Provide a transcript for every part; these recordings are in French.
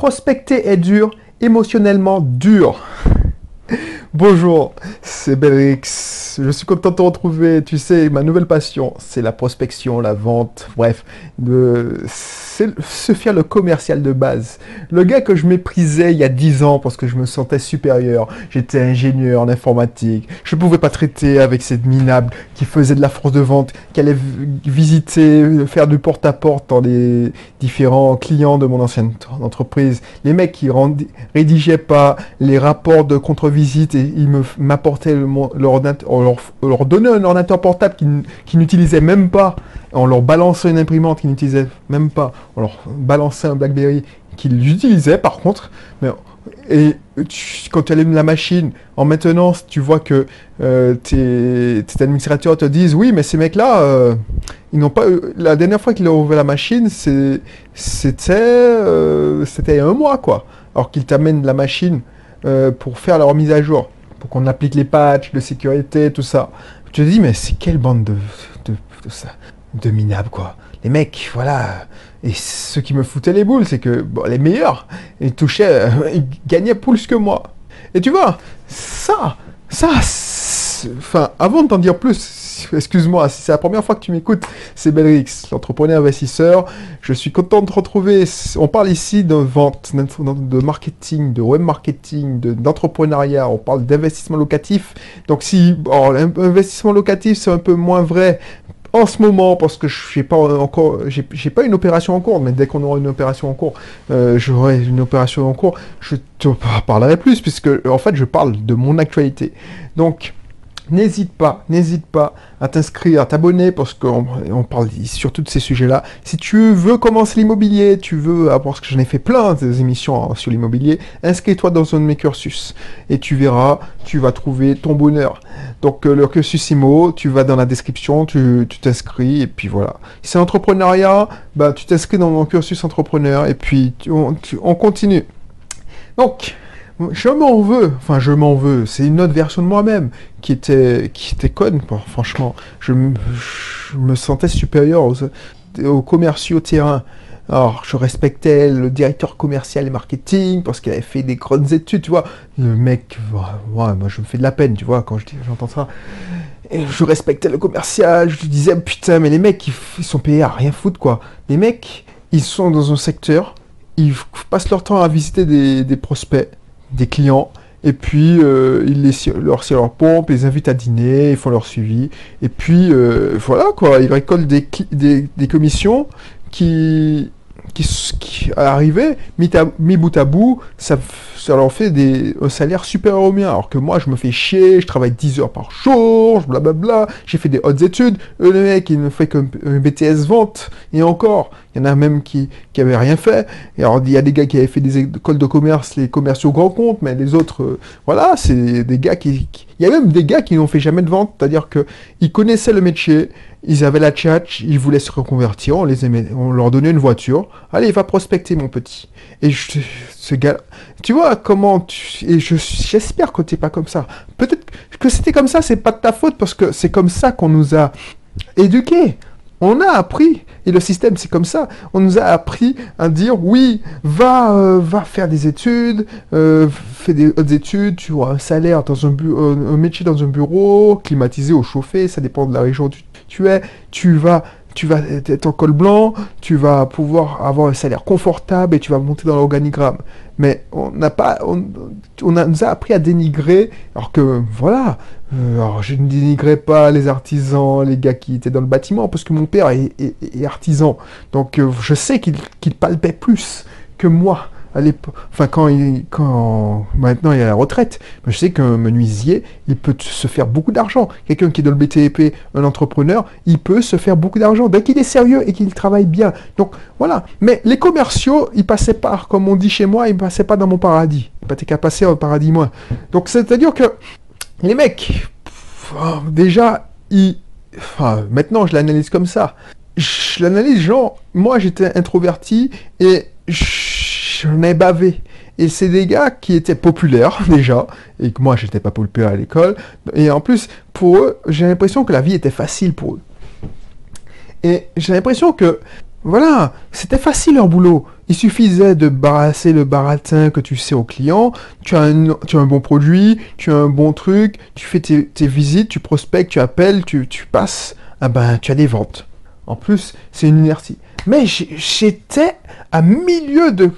Prospecter est dur, émotionnellement dur. Bonjour, c'est Belrix. Je suis content de te retrouver. Tu sais, ma nouvelle passion, c'est la prospection, la vente, bref, de se faire le commercial de base. Le gars que je méprisais il y a 10 ans parce que je me sentais supérieur. J'étais ingénieur en informatique. Je ne pouvais pas traiter avec cette minable qui faisait de la force de vente, qui allait visiter, faire du porte-à-porte dans les différents clients de mon ancienne entreprise. Les mecs qui rédigeaient pas les rapports de contre-visite et ils m'apportaient leur, leur, leur donnait un ordinateur portable qu'ils n'utilisaient même pas on leur balançait une imprimante qu'ils n'utilisaient même pas, leur balançait un BlackBerry qu'ils utilisaient par contre, mais et quand tu allumes la machine, en maintenance, tu vois que euh, tes, administrateurs te disent oui, mais ces mecs-là, euh, ils n'ont pas. La dernière fois qu'ils ont ouvert la machine, c'était euh, c'était un mois quoi. Alors qu'ils t'amènent la machine pour faire leur mise à jour, pour qu'on applique les patchs de sécurité, tout ça. Tu te dis mais c'est quelle bande de, de, de ça? De minables, quoi. Les mecs, voilà. Et ce qui me foutait les boules, c'est que bon, les meilleurs, ils touchaient, ils gagnaient plus que moi. Et tu vois, ça, ça, enfin, avant de t'en dire plus, excuse-moi, si c'est la première fois que tu m'écoutes, c'est Belrix, l'entrepreneur investisseur. Je suis content de te retrouver. On parle ici de vente, de marketing, de web marketing, d'entrepreneuriat. on parle d'investissement locatif. Donc si, l'investissement locatif, c'est un peu moins vrai en ce moment, parce que je n'ai pas encore, j'ai pas une opération en cours, mais dès qu'on aura une opération en cours, euh, j'aurai une opération en cours, je te parlerai plus, puisque en fait, je parle de mon actualité. Donc, n'hésite pas, n'hésite pas à t'inscrire, à t'abonner, parce qu'on on parle surtout de ces sujets-là. Si tu veux commencer l'immobilier, tu veux, parce que j'en ai fait plein des émissions sur l'immobilier, inscris-toi dans un de mes cursus, et tu verras, tu vas trouver ton bonheur. Donc euh, le cursus IMO, tu vas dans la description, tu t'inscris, et puis voilà. Si c'est entrepreneuriat, bah, tu t'inscris dans mon cursus entrepreneur, et puis on continue. Donc, je m'en veux, enfin je m'en veux, c'est une autre version de moi-même qui était, qui était conne, franchement. Je, me sentais supérieur aux, aux commerciaux terrain. Alors, je respectais le directeur commercial et marketing parce qu'il avait fait des grandes études, tu vois. Le mec, moi, je me fais de la peine, tu vois, quand j'entends ça. Et je respectais le commercial, je disais, putain, mais les mecs, ils, sont payés à rien foutre, quoi. Les mecs, ils sont dans un secteur, ils passent leur temps à visiter des prospects des clients. Et puis, euh, ils les, leur leur pompe, les invitent à dîner, ils font leur suivi. Et puis, euh, voilà, quoi, ils récoltent des, des, des commissions qui, qui, qui arrivaient, mis, mis bout à bout, ça, ça leur fait des, un salaire supérieur au mien. Alors que moi, je me fais chier, je travaille 10 heures par jour, blablabla, j'ai fait des hautes études. Eux, le mec, il ne fait qu'un BTS vente. Et encore, il y en a même qui, qui avaient rien fait. Et alors, il y a des gars qui avaient fait des écoles de commerce, les commerciaux grands comptes, mais les autres, euh, voilà, c'est des gars qui, Il y a même des gars qui n'ont fait jamais de vente, c'est-à-dire qu'ils connaissaient le métier, ils avaient la tchatch, ils voulaient se reconvertir, on les aimait, on leur donnait une voiture. Allez, va prospecter, mon petit. Et je, ce gars, tu vois comment tu, et j'espère que t'es pas comme ça. Peut-être que c'était comme ça, c'est pas de ta faute parce que c'est comme ça qu'on nous a éduqués. On a appris, et le système c'est comme ça, on nous a appris à dire oui, va, euh, va faire des études, euh, fais des autres études, tu auras un salaire dans un, un métier dans un bureau, climatisé ou chauffé, ça dépend de la région où tu es, tu vas tu vas être en col blanc, tu vas pouvoir avoir un salaire confortable et tu vas monter dans l'organigramme. Mais on n'a pas, on, nous a appris à dénigrer, alors que voilà, euh, alors je ne dénigrais pas les artisans, les gars qui étaient dans le bâtiment, parce que mon père est, artisan, donc euh, je sais qu'il palpait plus que moi enfin quand il, quand maintenant il est à la retraite, je sais qu'un menuisier, il peut se faire beaucoup d'argent. Quelqu'un qui est dans le BTP, un entrepreneur, il peut se faire beaucoup d'argent dès qu'il est sérieux et qu'il travaille bien. Donc voilà. Mais les commerciaux, ils passaient pas, comme on dit chez moi, ils passaient pas dans mon paradis. Pas qu'à passer au paradis moins. Donc c'est-à-dire que les mecs, oh, déjà, ils, enfin, maintenant je l'analyse comme ça. Je l'analyse genre, moi j'étais introverti et j'en ai bavé. Et c'est des gars qui étaient populaires déjà, et que moi j'étais pas populaire à l'école. Et en plus, pour eux, j'ai l'impression que la vie était facile pour eux. Et j'ai l'impression que Voilà, c'était facile leur boulot. Il suffisait de barasser le baratin que tu sais au client, tu as un, bon produit, tu as un bon truc, tu fais tes, tes visites, tu prospectes, tu appelles, tu, tu passes, ah ben tu as des ventes. En plus, c'est une inertie. Mais j'étais à milieu de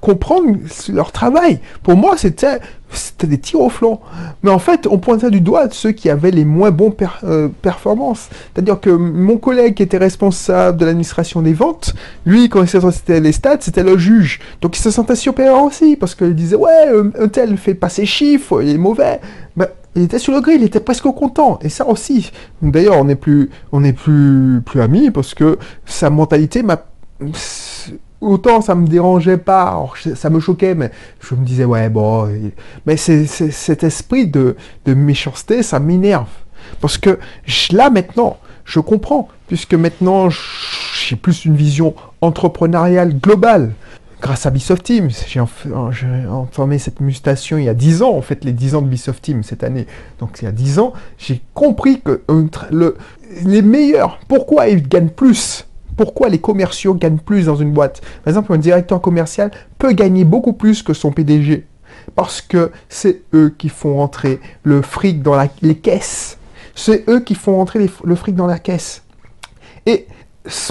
comprendre leur travail. Pour moi, c'était c'était des tirs au flanc. Mais en fait, on pointait du doigt ceux qui avaient les moins bons euh, performances. C'est-à-dire que mon collègue qui était responsable de l'administration des ventes, lui, quand c'était les stats, c'était le juge. Donc il se sentait supérieur aussi, parce qu'il disait, ouais, un tel fait pas ses chiffres, il est mauvais. Ben, il était sur le grill, il était presque content. Et ça aussi. D'ailleurs, on n'est plus, on plus, plus amis parce que sa mentalité m'a. Autant ça me dérangeait pas, ça me choquait, mais je me disais, ouais, bon. Mais c'est, cet esprit de, de méchanceté, ça m'énerve. Parce que là, maintenant, je comprends, puisque maintenant, j'ai plus une vision entrepreneuriale globale grâce à Bisoft Team. J'ai formé cette mutation il y a 10 ans, en fait, les 10 ans de Bisoft Team cette année. Donc, il y a 10 ans, j'ai compris que le, les meilleurs, pourquoi ils gagnent plus? Pourquoi les commerciaux gagnent plus dans une boîte? Par exemple, un directeur commercial peut gagner beaucoup plus que son PDG. Parce que c'est eux qui font rentrer le fric dans les caisses. C'est eux qui font rentrer le fric dans la caisse. Et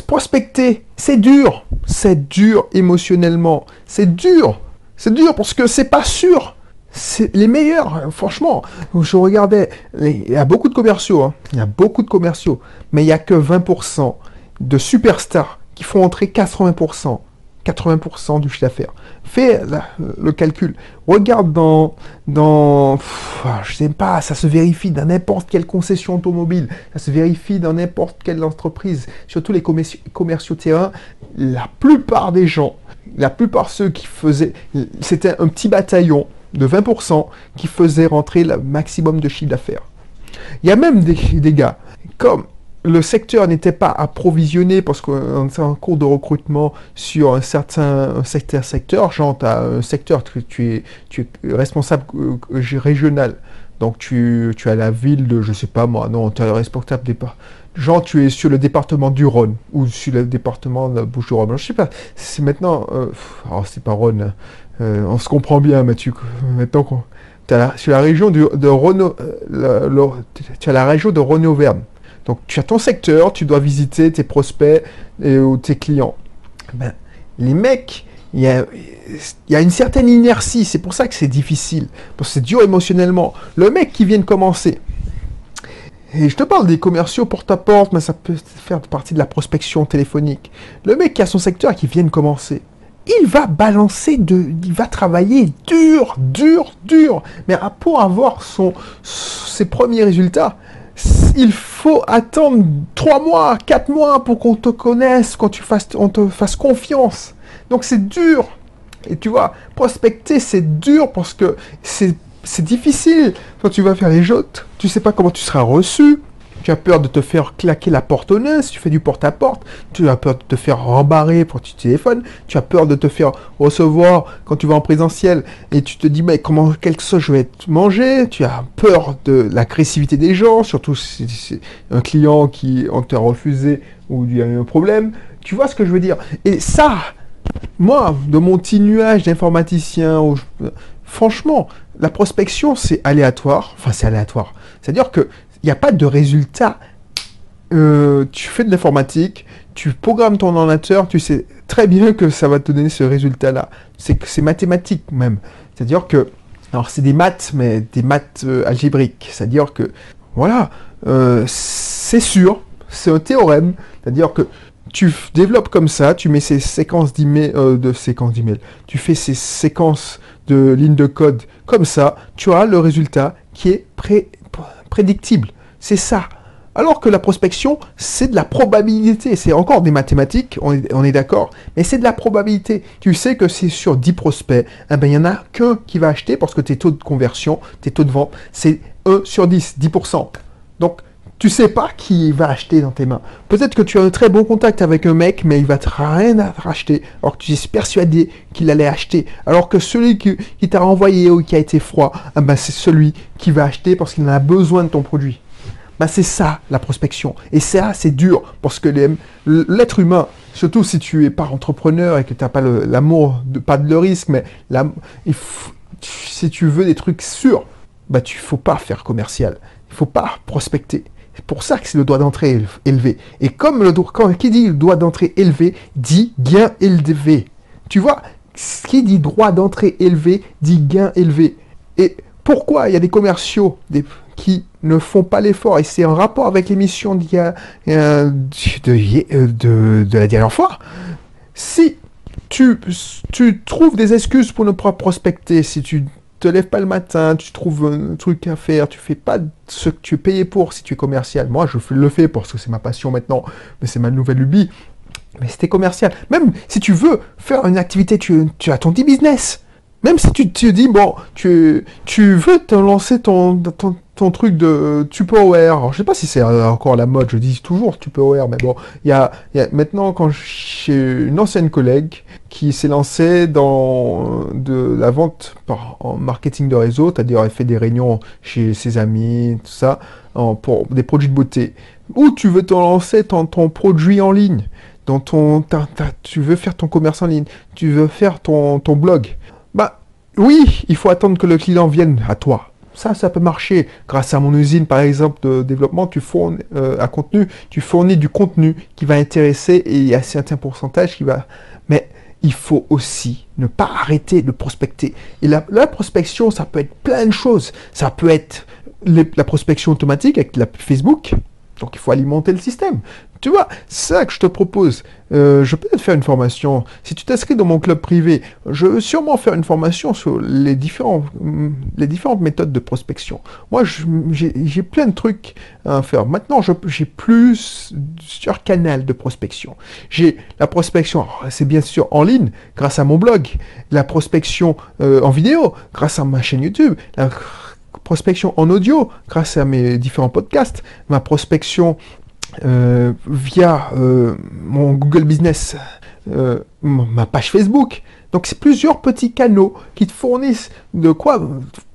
prospecter, c'est dur. C'est dur émotionnellement. C'est dur. C'est dur parce que c'est pas sûr. C'est les meilleurs, franchement. Je regardais, il y a beaucoup de commerciaux, hein. il y a beaucoup de commerciaux, mais il n'y a que 20% de superstars qui font entrer 80%. 80% du chiffre d'affaires. Fais le calcul. Regarde dans, dans, je sais pas, ça se vérifie dans n'importe quelle concession automobile, ça se vérifie dans n'importe quelle entreprise, surtout les commerciaux, terrain. La plupart des gens, la plupart ceux qui faisaient, c'était un petit bataillon de 20% qui faisait rentrer le maximum de chiffre d'affaires. Il y a même des gars comme le secteur n'était pas approvisionné parce qu'on est en cours de recrutement sur un certain secteur, secteur genre tu as un secteur que tu es, tu es responsable euh, régional. Donc tu, tu as la ville de, je sais pas moi, non, tu es responsable des Genre tu es sur le département du Rhône ou sur le département de Bouches-du-Rhône. Je sais pas, c'est maintenant, euh, alors c'est pas Rhône, euh, on se comprend bien, tu, maintenant tu as sur la région de, Rhône, tu as la région de Rhône-Auvergne. Donc tu as ton secteur, tu dois visiter tes prospects et, ou tes clients. Ben, les mecs, il y a, une certaine inertie, c'est pour ça que c'est difficile, c'est dur émotionnellement. Le mec qui vient de commencer, et je te parle des commerciaux porte-à-porte, mais ça peut faire partie de la prospection téléphonique. Le mec qui a son secteur qui vient de commencer, il va balancer de, il va travailler dur, dur, dur. Mais pour avoir ses premiers résultats, il faut attendre 3 mois, 4 mois pour qu'on te connaisse, qu'on on te fasse confiance. Donc c'est dur. Et tu vois, prospecter, c'est dur parce que c'est difficile. Quand tu vas faire les joutes, tu sais pas comment tu seras reçu. Tu as peur de te faire claquer la porte au nez si tu fais du porte-à-porte. Tu as peur de te faire rembarrer pour tu téléphones. Tu as peur de te faire recevoir quand tu vas en présentiel et tu te dis, mais comment, quelque chose je vais te manger. Tu as peur de l'agressivité des gens, surtout si c'est un client qui on t'a refusé ou il y a eu un problème. Tu vois ce que je veux dire? Et ça, moi, de mon petit nuage d'informaticien, franchement, la prospection, c'est aléatoire. Enfin, c'est aléatoire. C'est-à-dire que il n'y a pas de résultat. Euh, tu fais de l'informatique, tu programmes ton ordinateur, tu sais très bien que ça va te donner ce résultat-là. C'est c'est mathématique même. C'est-à-dire que, alors c'est des maths, mais des maths euh, algébriques. C'est-à-dire que, voilà, euh, c'est sûr, c'est un théorème. C'est-à-dire que tu développes comme ça, tu mets ces séquences d'emails, de séquences d'emails, tu fais ces séquences de lignes de code comme ça, tu auras le résultat qui est pré prédictible. C'est ça. Alors que la prospection, c'est de la probabilité. C'est encore des mathématiques, on est, d'accord, mais c'est de la probabilité. Tu sais que c'est sur 10 prospects, eh ben, il n'y en a qu'un qui va acheter parce que tes taux de conversion, tes taux de vente, c'est 1 sur 10, 10%. Donc, tu sais pas qui va acheter dans tes mains. Peut-être que tu as un très bon contact avec un mec, mais il va te rien à racheter, alors que tu es persuadé qu'il allait acheter. Alors que celui qui, t'a renvoyé ou qui a été froid, ah ben c'est celui qui va acheter parce qu'il en a besoin de ton produit. Ben c'est ça la prospection. Et ça, c'est dur, parce que l'être humain, Surtout si tu es pas entrepreneur et que tu n'as pas l'amour, pas de le risque, mais si tu veux des trucs sûrs, bah tu faut pas faire commercial. Il faut pas prospecter. C'est pour ça que c'est le droit d'entrée élevé. Et comme le quand qui dit le droit d'entrée élevé dit gain élevé. Tu vois, ce qui dit droit d'entrée élevé dit gain élevé. Et pourquoi il y a des commerciaux qui ne font pas l'effort? Et c'est en rapport avec l'émission de, de, de, la dernière fois. Si tu trouves des excuses pour ne pas prospecter, si tu te lèves pas le matin, tu trouves un truc à faire, tu fais pas ce que tu es payé pour si tu es commercial. Moi, je le fais parce que c'est ma passion maintenant, mais c'est ma nouvelle lubie. Mais c'était commercial. Même si tu veux faire une activité, tu, tu as ton petit business. Même si tu te dis, bon, tu, tu veux te lancer ton, ton, ton truc de Tupperware. Alors, je sais pas si c'est encore la mode, je dis toujours Tupperware, mais bon, il y a, y a, maintenant, quand j'ai une ancienne collègue qui s'est lancée dans de la vente par, en marketing de réseau, c'est-à-dire elle fait des réunions chez ses amis, tout ça, en, pour des produits de beauté. Ou tu veux te lancer ton, ton produit en ligne, dans ton, tu veux faire ton commerce en ligne, tu veux faire ton, ton blog. Bah oui, il faut attendre que le client vienne à toi. Ça, ça peut marcher. Grâce à mon usine, par exemple, de développement, tu fournis euh, contenu, tu fournis du contenu qui va intéresser et il y a un certain pourcentage qui va. Mais il faut aussi ne pas arrêter de prospecter. Et la, prospection, ça peut être plein de choses. Ça peut être la prospection automatique avec la Facebook. Donc il faut alimenter le système. Tu vois, ça que je te propose. Euh, je peux te faire une formation. Si tu t'inscris dans mon club privé, je veux sûrement faire une formation sur les, différents, les différentes méthodes de prospection. Moi, j'ai plein de trucs à faire. Maintenant, j'ai plus sur canal de prospection. J'ai la prospection, c'est bien sûr en ligne, grâce à mon blog. La prospection euh, en vidéo, grâce à ma chaîne YouTube. Prospection en audio, grâce à mes différents podcasts. Ma prospection euh, via euh, mon Google Business, euh, ma page Facebook. Donc c'est plusieurs petits canaux qui te fournissent de quoi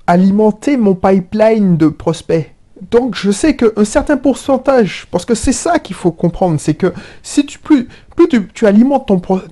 alimenter mon pipeline de prospects. Donc je sais qu'un certain pourcentage, parce que c'est ça qu'il faut comprendre, c'est que si tu plus, plus tu, alimentes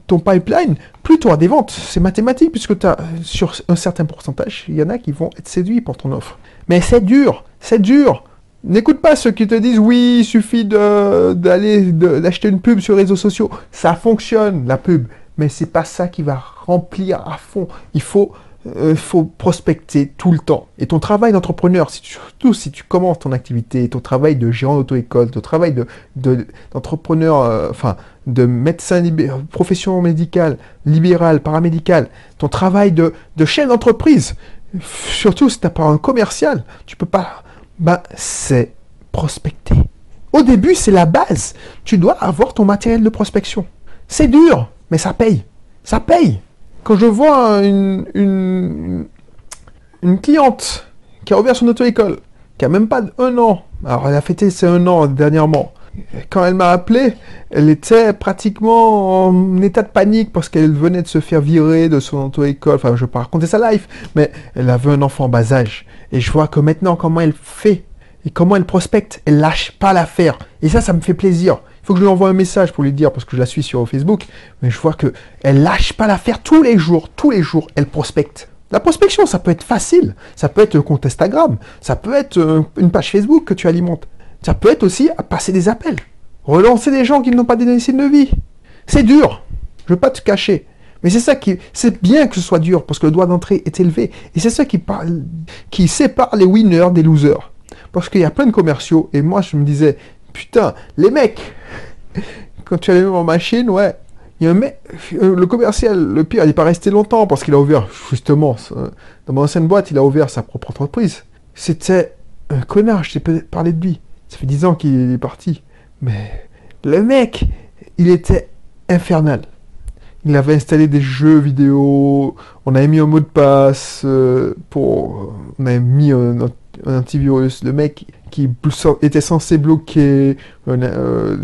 ton, pipeline, plus tu auras des ventes. C'est mathématique puisque as, sur un certain pourcentage, il y en a qui vont être séduits par ton offre. Mais c'est dur, c'est dur. N'écoute pas ceux qui te disent oui, il suffit d'aller d'acheter une pub sur les réseaux sociaux. Ça fonctionne la pub, mais c'est pas ça qui va remplir à fond. Il faut euh, faut prospecter tout le temps. Et ton travail d'entrepreneur, surtout si tu commences ton activité, ton travail de gérant d'auto-école, ton travail d'entrepreneur, de, euh, enfin de médecin profession médicale, libérale, paramédicale, ton travail de, de chef d'entreprise, surtout si tu n'as pas un commercial, tu peux pas ben, c'est prospecter. Au début, c'est la base. Tu dois avoir ton matériel de prospection. C'est dur, mais ça paye. Ça paye. Quand je vois une, une, cliente qui a ouvert son auto-école, qui a même pas un an, alors elle a fêté ses un an dernièrement, quand elle m'a appelé, elle était pratiquement en état de panique parce qu'elle venait de se faire virer de son auto-école. Enfin, je ne vais pas raconter sa life, mais elle avait un enfant en bas âge. Et je vois que maintenant, comment elle fait et comment elle prospecte, elle lâche pas l'affaire. Et ça, ça me fait plaisir. Faut que je lui envoie un message pour lui dire, parce que je la suis sur Facebook, mais je vois que elle lâche pas l'affaire tous les jours, tous les jours, elle prospecte. La prospection, ça peut être facile, ça peut être un compte Instagram, ça peut être euh, une page Facebook que tu alimentes. Ça peut être aussi à passer des appels. Relancer des gens qui n'ont pas des de vie. C'est dur. Je ne veux pas te cacher. Mais c'est ça qui, c'est bien que ce soit dur parce que le droit d'entrée est élevé. Et c'est ça qui, qui sépare les winners des losers. Parce qu'il y a plein de commerciaux. Et moi, je me disais, putain, les mecs, quand tu allais en machine, ouais, il y a un mec, euh, le commercial, le pire, il n'est pas resté longtemps parce qu'il a ouvert, justement, dans mon ancienne boîte, il a ouvert sa propre entreprise. C'était un connard, je t'ai parlé de lui. Ça fait 10 ans qu'il est parti. Mais le mec, il était infernal. Il avait installé des jeux vidéo, on avait mis un mot de passe euh, pour, on avait mis un, antivirus. Le mec qui était censé bloquer euh,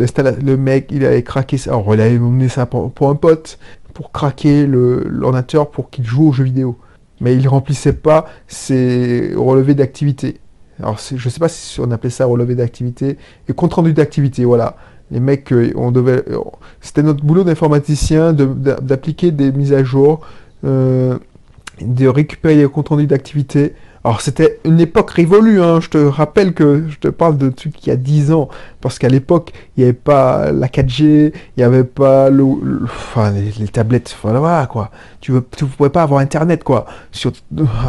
le mec, il avait craqué ça. Alors il avait emmené ça pour, un pote pour craquer l'ordinateur pour qu'il joue aux jeux vidéo. Mais il remplissait pas ses relevés d'activité. Alors, je sais pas si on appelait ça relevé d'activité, et compte rendu d'activité, voilà. Les mecs, euh, on devait, euh, c'était notre boulot d'informaticien d'appliquer des mises à jour, euh, de récupérer les comptes rendus d'activité. Alors c'était une époque révolue, hein. je te rappelle que je te parle de trucs qui y a 10 ans, parce qu'à l'époque, il n'y avait pas la 4G, il n'y avait pas le, enfin, les, tablettes, voilà quoi. Tu ne pouvais pas avoir Internet quoi,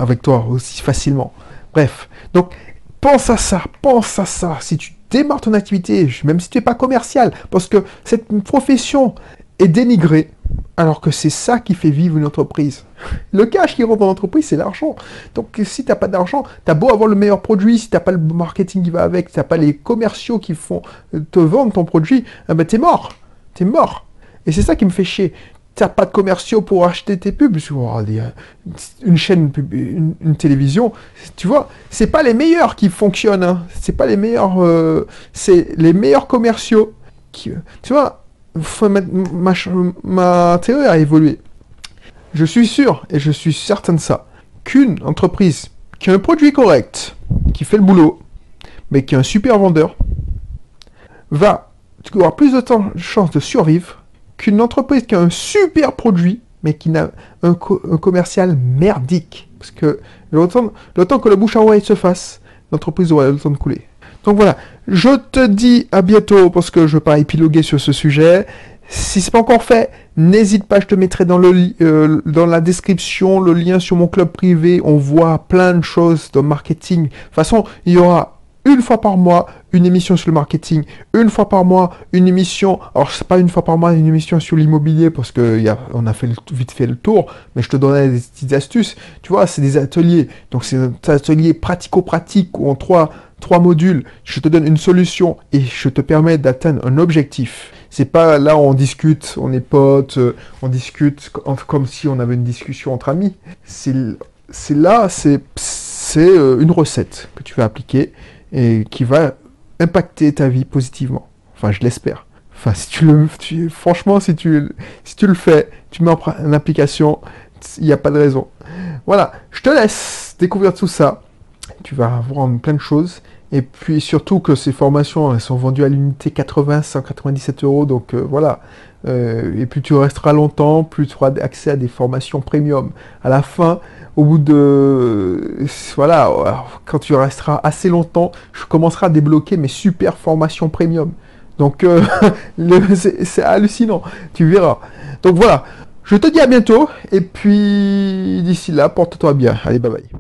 avec toi aussi facilement. Bref, donc pense à ça, pense à ça. Si tu démarres ton activité, même si tu n'es pas commercial, parce que cette profession est dénigrée, alors que c'est ça qui fait vivre une entreprise. Le cash qui rentre dans l'entreprise, c'est l'argent. Donc si tu n'as pas d'argent, tu as beau avoir le meilleur produit, si tu n'as pas le marketing qui va avec, n'as pas les commerciaux qui font te vendre ton produit, eh ben, tu es mort. Tu es mort. Et c'est ça qui me fait chier. Tu n'as pas de commerciaux pour acheter tes pubs. Une chaîne, une, télévision, tu vois, c'est pas les meilleurs qui fonctionnent. Hein. C'est pas les meilleurs, euh, c'est les meilleurs commerciaux qui, tu vois, ma, ma, théorie a évolué. Je suis sûr, et je suis certain de ça, qu'une entreprise qui a un produit correct, qui fait le boulot, mais qui est un super vendeur, va avoir plus de, temps, de chances de survivre qu'une entreprise qui a un super produit, mais qui n'a un, commercial merdique. Parce que le temps, que le bouche à oreille se fasse, l'entreprise aura le temps de couler. Donc voilà, je te dis à bientôt parce que je ne veux pas épiloguer sur ce sujet. Si c'est pas encore fait, n'hésite pas, je te mettrai dans, le, euh, dans la description le lien sur mon club privé. On voit plein de choses de marketing. De toute façon, il y aura une fois par mois une émission sur le marketing, une fois par mois une émission, alors c'est pas une fois par mois une émission sur l'immobilier parce que a, on a fait vite fait le tour, mais je te donnerai des petites astuces. Tu vois, c'est des ateliers, donc c'est un atelier pratico-pratique où en trois trois modules, je te donne une solution et je te permets d'atteindre un objectif. C'est pas là où on discute, on est potes, euh, on discute comme si on avait une discussion entre amis. C'est là, c'est euh, une recette que tu vas appliquer et qui va impacter ta vie positivement. Enfin, je l'espère. Enfin, si tu le, franchement, si tu, si tu le fais, tu mets en application, il n'y a pas de raison. Voilà, je te laisse découvrir tout ça tu vas avoir plein de choses. Et puis surtout que ces formations, elles sont vendues à l'unité 80, 197 euros. Donc euh, voilà. Euh, et puis tu resteras longtemps, plus tu auras accès à des formations premium. À la fin, au bout de... Voilà, quand tu resteras assez longtemps, je commencerai à débloquer mes super formations premium. Donc euh, c'est hallucinant, tu verras. Donc voilà, je te dis à bientôt. Et puis d'ici là, porte-toi bien. Allez, bye bye.